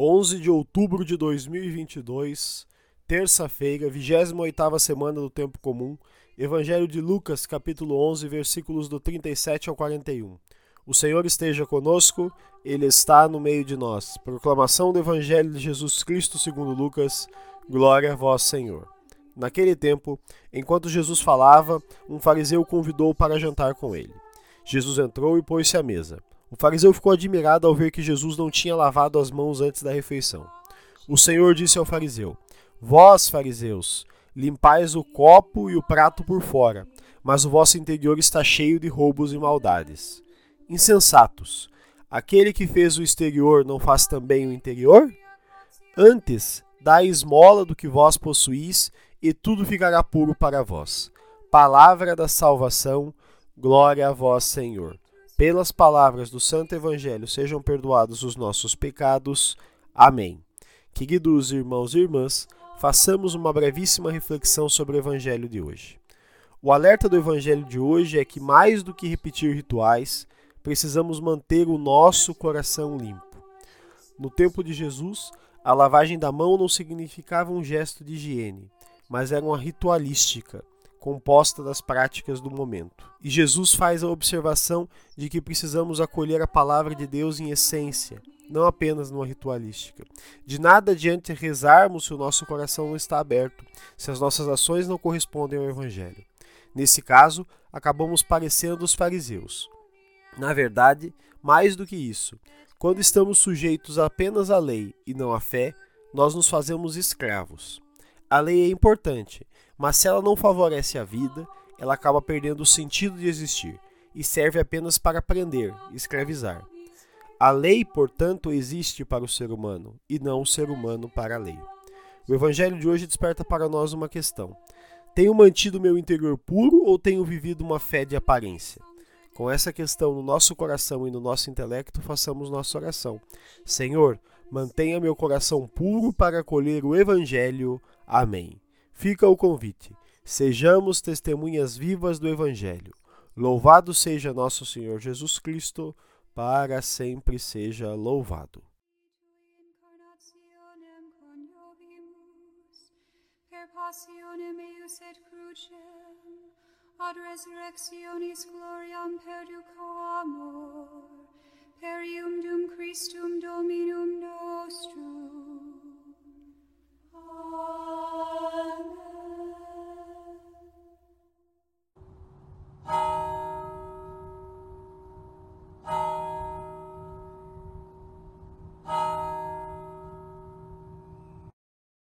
11 de outubro de 2022, terça-feira, 28ª semana do tempo comum, Evangelho de Lucas, capítulo 11, versículos do 37 ao 41. O Senhor esteja conosco, ele está no meio de nós. Proclamação do Evangelho de Jesus Cristo, segundo Lucas. Glória a vós, Senhor. Naquele tempo, enquanto Jesus falava, um fariseu o convidou para jantar com ele. Jesus entrou e pôs-se à mesa. O fariseu ficou admirado ao ver que Jesus não tinha lavado as mãos antes da refeição. O Senhor disse ao fariseu: Vós, fariseus, limpais o copo e o prato por fora, mas o vosso interior está cheio de roubos e maldades. Insensatos, aquele que fez o exterior não faz também o interior? Antes, dai esmola do que vós possuís, e tudo ficará puro para vós. Palavra da salvação, glória a vós, Senhor. Pelas palavras do Santo Evangelho sejam perdoados os nossos pecados. Amém. Queridos irmãos e irmãs, façamos uma brevíssima reflexão sobre o Evangelho de hoje. O alerta do Evangelho de hoje é que, mais do que repetir rituais, precisamos manter o nosso coração limpo. No tempo de Jesus, a lavagem da mão não significava um gesto de higiene, mas era uma ritualística, composta das práticas do momento. E Jesus faz a observação de que precisamos acolher a palavra de Deus em essência, não apenas numa ritualística. De nada adianta rezarmos se o nosso coração não está aberto, se as nossas ações não correspondem ao Evangelho. Nesse caso, acabamos parecendo os fariseus. Na verdade, mais do que isso, quando estamos sujeitos apenas à lei e não à fé, nós nos fazemos escravos. A lei é importante, mas se ela não favorece a vida, ela acaba perdendo o sentido de existir e serve apenas para prender, escravizar. A lei, portanto, existe para o ser humano e não o ser humano para a lei. O evangelho de hoje desperta para nós uma questão: tenho mantido meu interior puro ou tenho vivido uma fé de aparência? Com essa questão no nosso coração e no nosso intelecto, façamos nossa oração. Senhor, mantenha meu coração puro para acolher o evangelho. Amém. Fica o convite. Sejamos testemunhas vivas do evangelho. Louvado seja nosso Senhor Jesus Cristo para sempre seja louvado. ad resurrectionis gloriam per